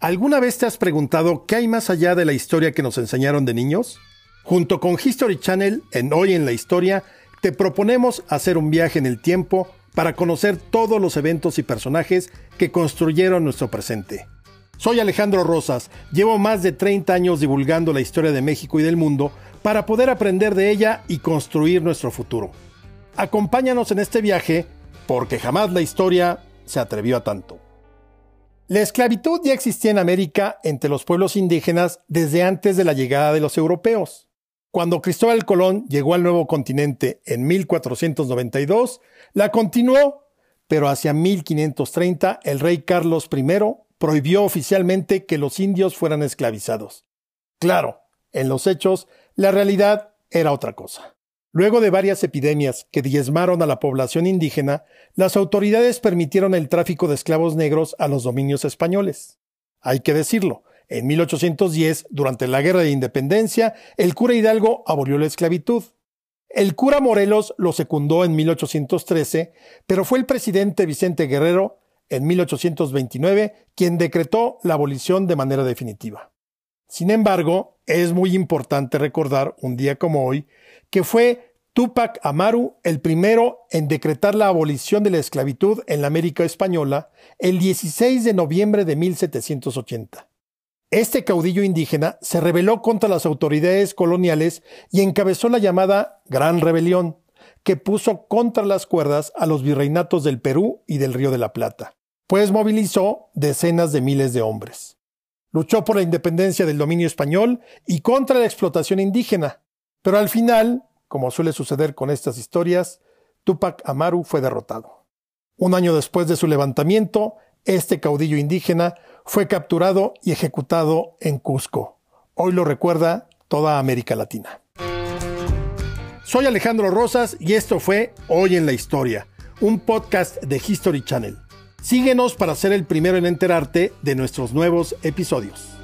¿Alguna vez te has preguntado qué hay más allá de la historia que nos enseñaron de niños? Junto con History Channel, en Hoy en la Historia, te proponemos hacer un viaje en el tiempo para conocer todos los eventos y personajes que construyeron nuestro presente. Soy Alejandro Rosas, llevo más de 30 años divulgando la historia de México y del mundo para poder aprender de ella y construir nuestro futuro. Acompáñanos en este viaje porque jamás la historia se atrevió a tanto. La esclavitud ya existía en América entre los pueblos indígenas desde antes de la llegada de los europeos. Cuando Cristóbal Colón llegó al nuevo continente en 1492, la continuó, pero hacia 1530 el rey Carlos I prohibió oficialmente que los indios fueran esclavizados. Claro, en los hechos, la realidad era otra cosa. Luego de varias epidemias que diezmaron a la población indígena, las autoridades permitieron el tráfico de esclavos negros a los dominios españoles. Hay que decirlo, en 1810, durante la Guerra de Independencia, el cura Hidalgo abolió la esclavitud. El cura Morelos lo secundó en 1813, pero fue el presidente Vicente Guerrero, en 1829, quien decretó la abolición de manera definitiva. Sin embargo, es muy importante recordar, un día como hoy, que fue Tupac Amaru el primero en decretar la abolición de la esclavitud en la América Española el 16 de noviembre de 1780. Este caudillo indígena se rebeló contra las autoridades coloniales y encabezó la llamada Gran Rebelión, que puso contra las cuerdas a los virreinatos del Perú y del Río de la Plata, pues movilizó decenas de miles de hombres. Luchó por la independencia del dominio español y contra la explotación indígena, pero al final, como suele suceder con estas historias, Tupac Amaru fue derrotado. Un año después de su levantamiento, este caudillo indígena fue capturado y ejecutado en Cusco. Hoy lo recuerda toda América Latina. Soy Alejandro Rosas y esto fue Hoy en la Historia, un podcast de History Channel. Síguenos para ser el primero en enterarte de nuestros nuevos episodios.